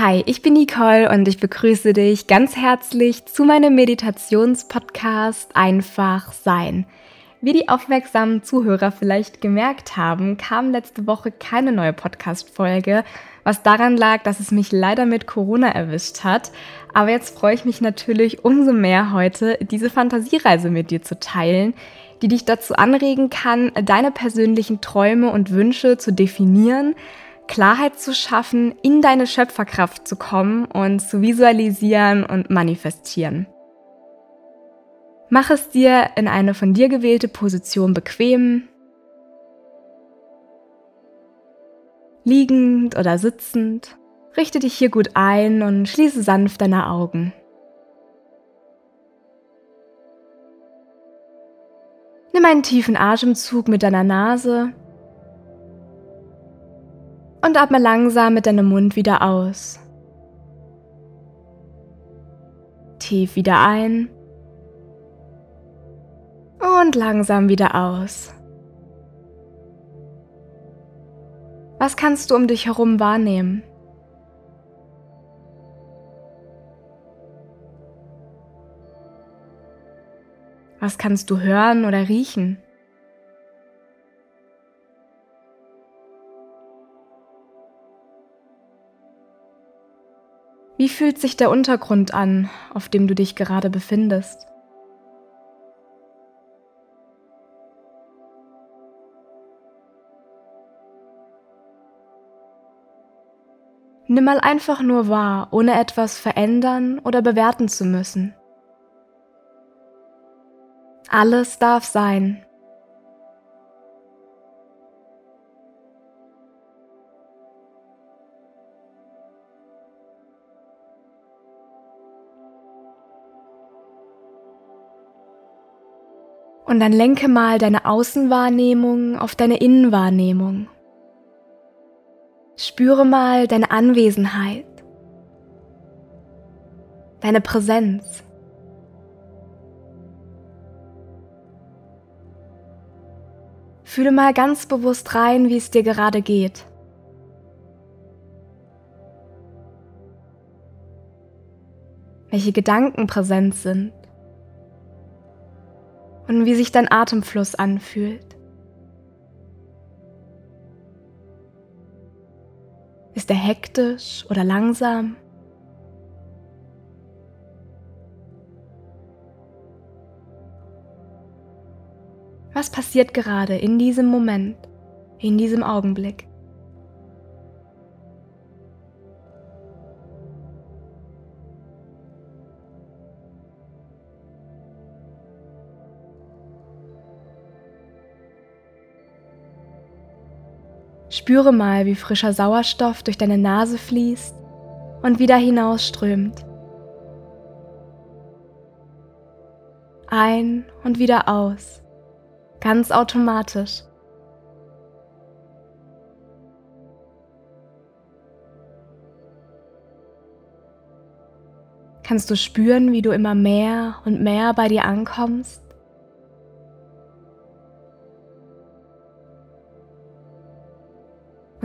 Hi, ich bin Nicole und ich begrüße dich ganz herzlich zu meinem Meditationspodcast Einfach Sein. Wie die aufmerksamen Zuhörer vielleicht gemerkt haben, kam letzte Woche keine neue Podcast-Folge, was daran lag, dass es mich leider mit Corona erwischt hat. Aber jetzt freue ich mich natürlich umso mehr heute, diese Fantasiereise mit dir zu teilen, die dich dazu anregen kann, deine persönlichen Träume und Wünsche zu definieren, Klarheit zu schaffen, in deine Schöpferkraft zu kommen und zu visualisieren und manifestieren. Mach es dir in eine von dir gewählte Position bequem, liegend oder sitzend. Richte dich hier gut ein und schließe sanft deine Augen. Nimm einen tiefen Atemzug mit deiner Nase und atme langsam mit deinem Mund wieder aus. Tief wieder ein und langsam wieder aus. Was kannst du um dich herum wahrnehmen? Was kannst du hören oder riechen? Wie fühlt sich der Untergrund an, auf dem du dich gerade befindest? Nimm mal einfach nur wahr, ohne etwas verändern oder bewerten zu müssen. Alles darf sein. Und dann lenke mal deine Außenwahrnehmung auf deine Innenwahrnehmung. Spüre mal deine Anwesenheit, deine Präsenz. Fühle mal ganz bewusst rein, wie es dir gerade geht. Welche Gedanken präsent sind und wie sich dein Atemfluss anfühlt. Ist er hektisch oder langsam? Was passiert gerade in diesem Moment, in diesem Augenblick? Spüre mal, wie frischer Sauerstoff durch deine Nase fließt und wieder hinausströmt. Ein und wieder aus, ganz automatisch. Kannst du spüren, wie du immer mehr und mehr bei dir ankommst?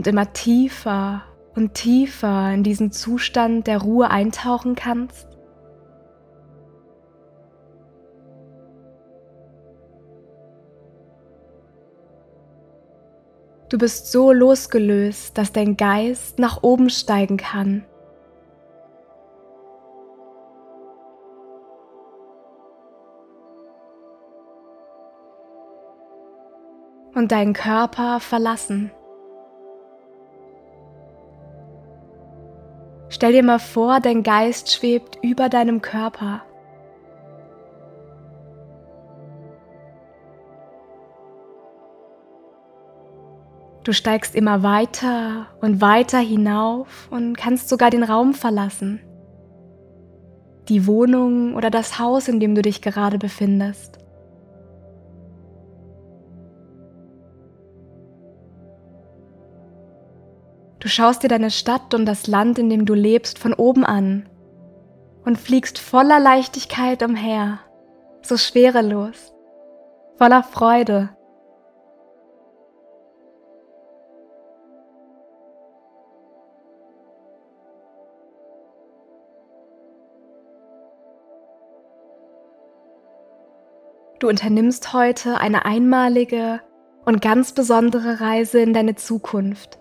Und immer tiefer und tiefer in diesen Zustand der Ruhe eintauchen kannst? Du bist so losgelöst, dass dein Geist nach oben steigen kann. Und deinen Körper verlassen. Stell dir mal vor, dein Geist schwebt über deinem Körper. Du steigst immer weiter und weiter hinauf und kannst sogar den Raum verlassen. Die Wohnung oder das Haus, in dem du dich gerade befindest. schaust dir deine Stadt und das Land, in dem du lebst, von oben an und fliegst voller Leichtigkeit umher, so schwerelos, voller Freude. Du unternimmst heute eine einmalige und ganz besondere Reise in deine Zukunft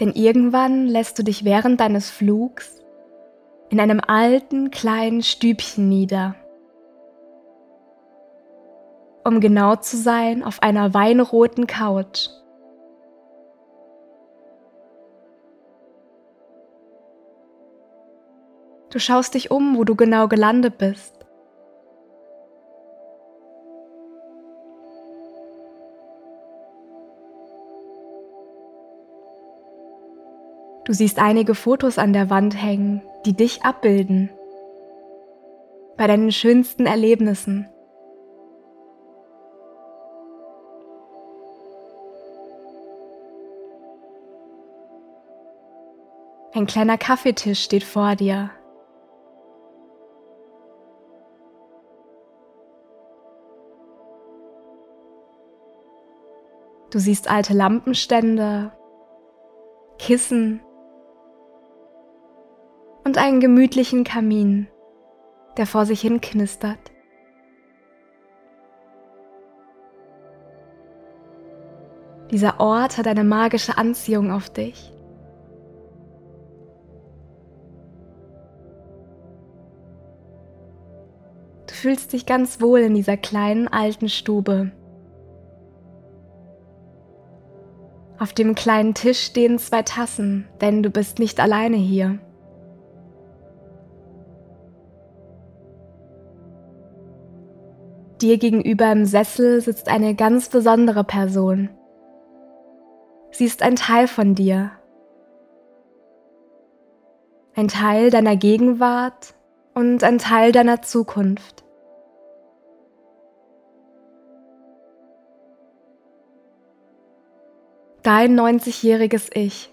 Denn irgendwann lässt du dich während deines Flugs in einem alten kleinen Stübchen nieder. Um genau zu sein, auf einer weinroten Couch. Du schaust dich um, wo du genau gelandet bist. Du siehst einige Fotos an der Wand hängen, die dich abbilden. Bei deinen schönsten Erlebnissen. Ein kleiner Kaffeetisch steht vor dir. Du siehst alte Lampenstände, Kissen und einen gemütlichen Kamin, der vor sich hin knistert. Dieser Ort hat eine magische Anziehung auf dich. Du fühlst dich ganz wohl in dieser kleinen alten Stube. Auf dem kleinen Tisch stehen zwei Tassen, denn du bist nicht alleine hier. Dir gegenüber im Sessel sitzt eine ganz besondere Person. Sie ist ein Teil von dir. Ein Teil deiner Gegenwart und ein Teil deiner Zukunft. Dein 90-jähriges Ich.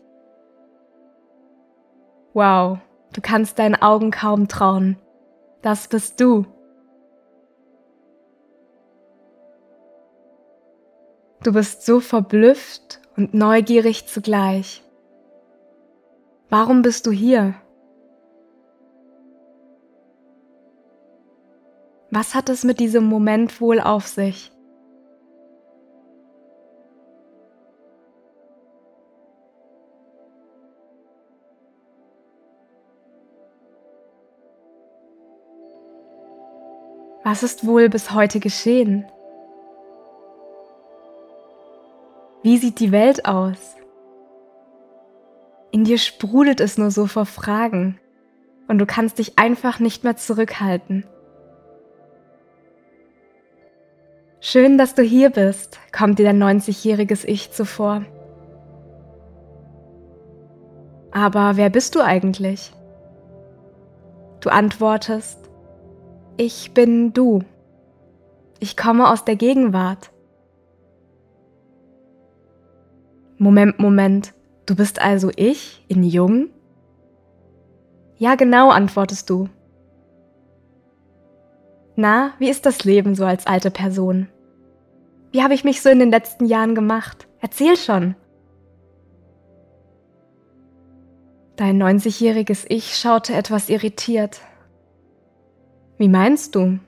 Wow, du kannst deinen Augen kaum trauen. Das bist du. Du bist so verblüfft und neugierig zugleich. Warum bist du hier? Was hat es mit diesem Moment wohl auf sich? Was ist wohl bis heute geschehen? Wie sieht die Welt aus? In dir sprudelt es nur so vor Fragen und du kannst dich einfach nicht mehr zurückhalten. Schön, dass du hier bist, kommt dir dein 90-jähriges Ich zuvor. Aber wer bist du eigentlich? Du antwortest, ich bin du. Ich komme aus der Gegenwart. Moment, Moment. Du bist also ich in jung? Ja, genau, antwortest du. Na, wie ist das Leben so als alte Person? Wie habe ich mich so in den letzten Jahren gemacht? Erzähl schon. Dein 90-jähriges Ich schaute etwas irritiert. Wie meinst du?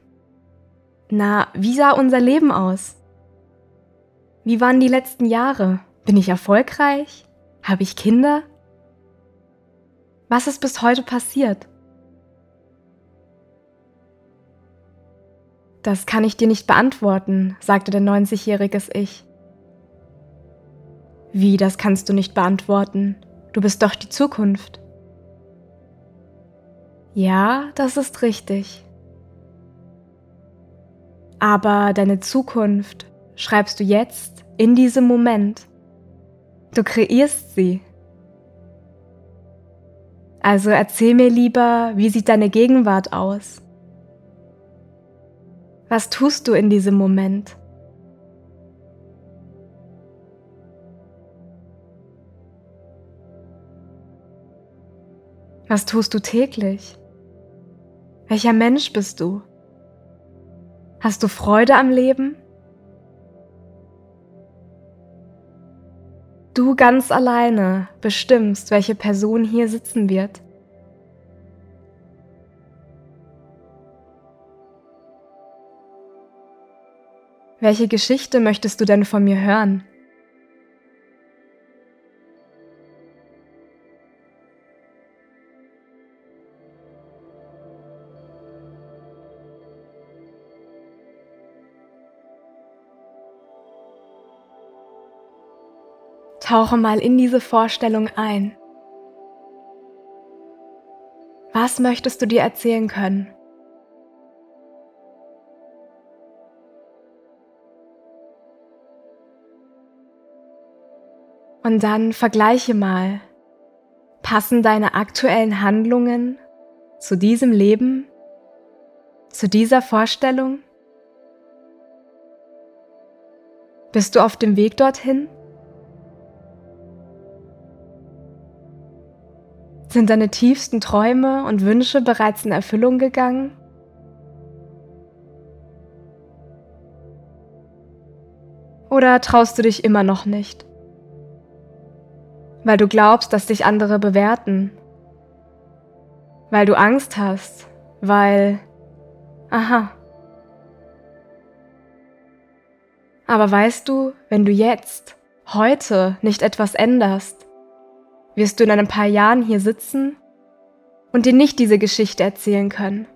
Na, wie sah unser Leben aus? Wie waren die letzten Jahre? Bin ich erfolgreich? Habe ich Kinder? Was ist bis heute passiert? Das kann ich dir nicht beantworten, sagte der 90-jähriges Ich. Wie, das kannst du nicht beantworten? Du bist doch die Zukunft. Ja, das ist richtig. Aber deine Zukunft schreibst du jetzt in diesem Moment. Du kreierst sie. Also erzähl mir lieber, wie sieht deine Gegenwart aus? Was tust du in diesem Moment? Was tust du täglich? Welcher Mensch bist du? Hast du Freude am Leben? Du ganz alleine bestimmst, welche Person hier sitzen wird. Welche Geschichte möchtest du denn von mir hören? Tauche mal in diese Vorstellung ein. Was möchtest du dir erzählen können? Und dann vergleiche mal, passen deine aktuellen Handlungen zu diesem Leben, zu dieser Vorstellung? Bist du auf dem Weg dorthin? Sind deine tiefsten Träume und Wünsche bereits in Erfüllung gegangen? Oder traust du dich immer noch nicht? Weil du glaubst, dass dich andere bewerten? Weil du Angst hast? Weil... Aha. Aber weißt du, wenn du jetzt, heute nicht etwas änderst, wirst du in ein paar Jahren hier sitzen und dir nicht diese Geschichte erzählen können.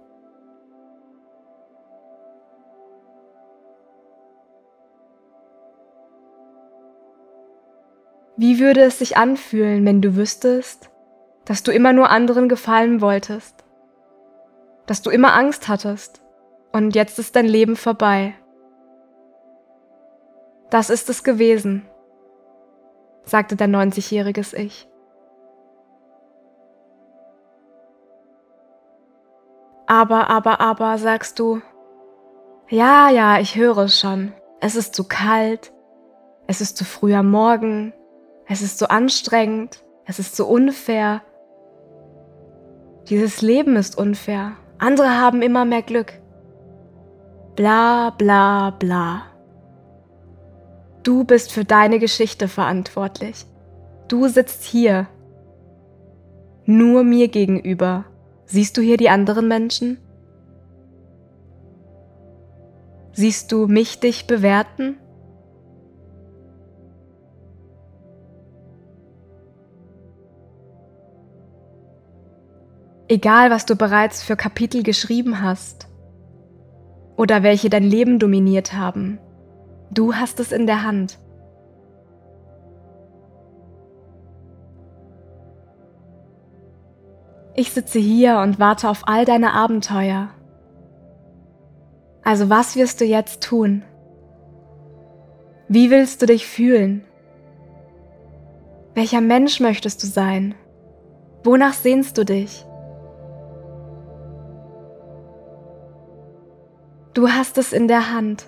Wie würde es sich anfühlen, wenn du wüsstest, dass du immer nur anderen gefallen wolltest, dass du immer Angst hattest und jetzt ist dein Leben vorbei? Das ist es gewesen, sagte dein 90-jähriges Ich. Aber, aber, aber, sagst du. Ja, ja, ich höre es schon. Es ist zu kalt. Es ist zu früh am Morgen. Es ist zu anstrengend. Es ist zu unfair. Dieses Leben ist unfair. Andere haben immer mehr Glück. Bla, bla, bla. Du bist für deine Geschichte verantwortlich. Du sitzt hier. Nur mir gegenüber Siehst du hier die anderen Menschen? Siehst du mich dich bewerten? Egal, was du bereits für Kapitel geschrieben hast oder welche dein Leben dominiert haben, du hast es in der Hand. Ich sitze hier und warte auf all deine Abenteuer. Also was wirst du jetzt tun? Wie willst du dich fühlen? Welcher Mensch möchtest du sein? Wonach sehnst du dich? Du hast es in der Hand.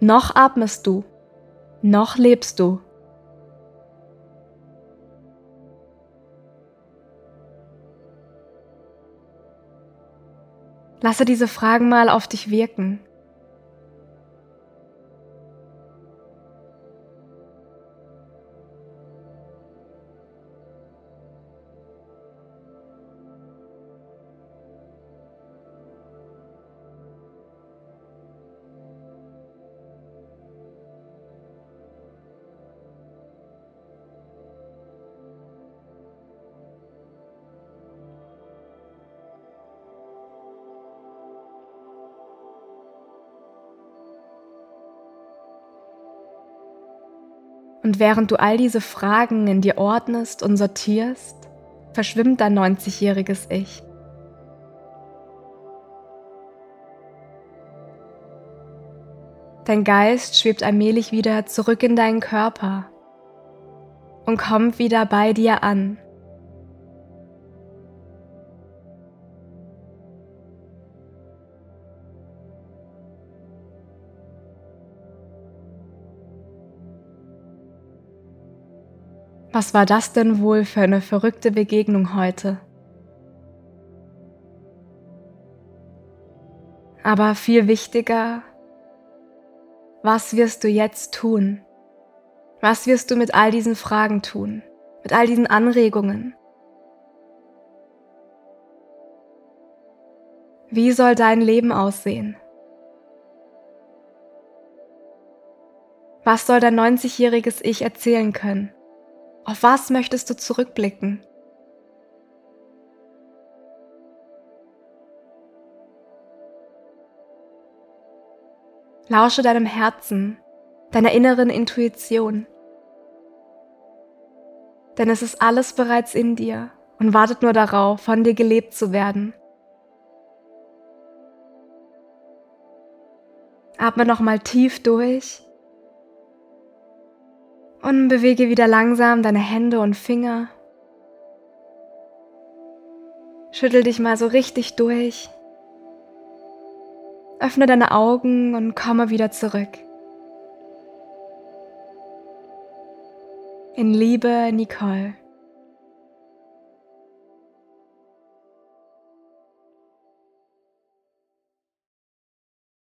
Noch atmest du. Noch lebst du. Lasse diese Fragen mal auf dich wirken. Und während du all diese Fragen in dir ordnest und sortierst, verschwimmt dein 90-jähriges Ich. Dein Geist schwebt allmählich wieder zurück in deinen Körper und kommt wieder bei dir an. Was war das denn wohl für eine verrückte Begegnung heute? Aber viel wichtiger, was wirst du jetzt tun? Was wirst du mit all diesen Fragen tun? Mit all diesen Anregungen? Wie soll dein Leben aussehen? Was soll dein 90-jähriges Ich erzählen können? Auf was möchtest du zurückblicken? Lausche deinem Herzen, deiner inneren Intuition. Denn es ist alles bereits in dir und wartet nur darauf, von dir gelebt zu werden. Atme nochmal tief durch und bewege wieder langsam deine Hände und Finger. Schüttel dich mal so richtig durch. Öffne deine Augen und komme wieder zurück. In Liebe, Nicole.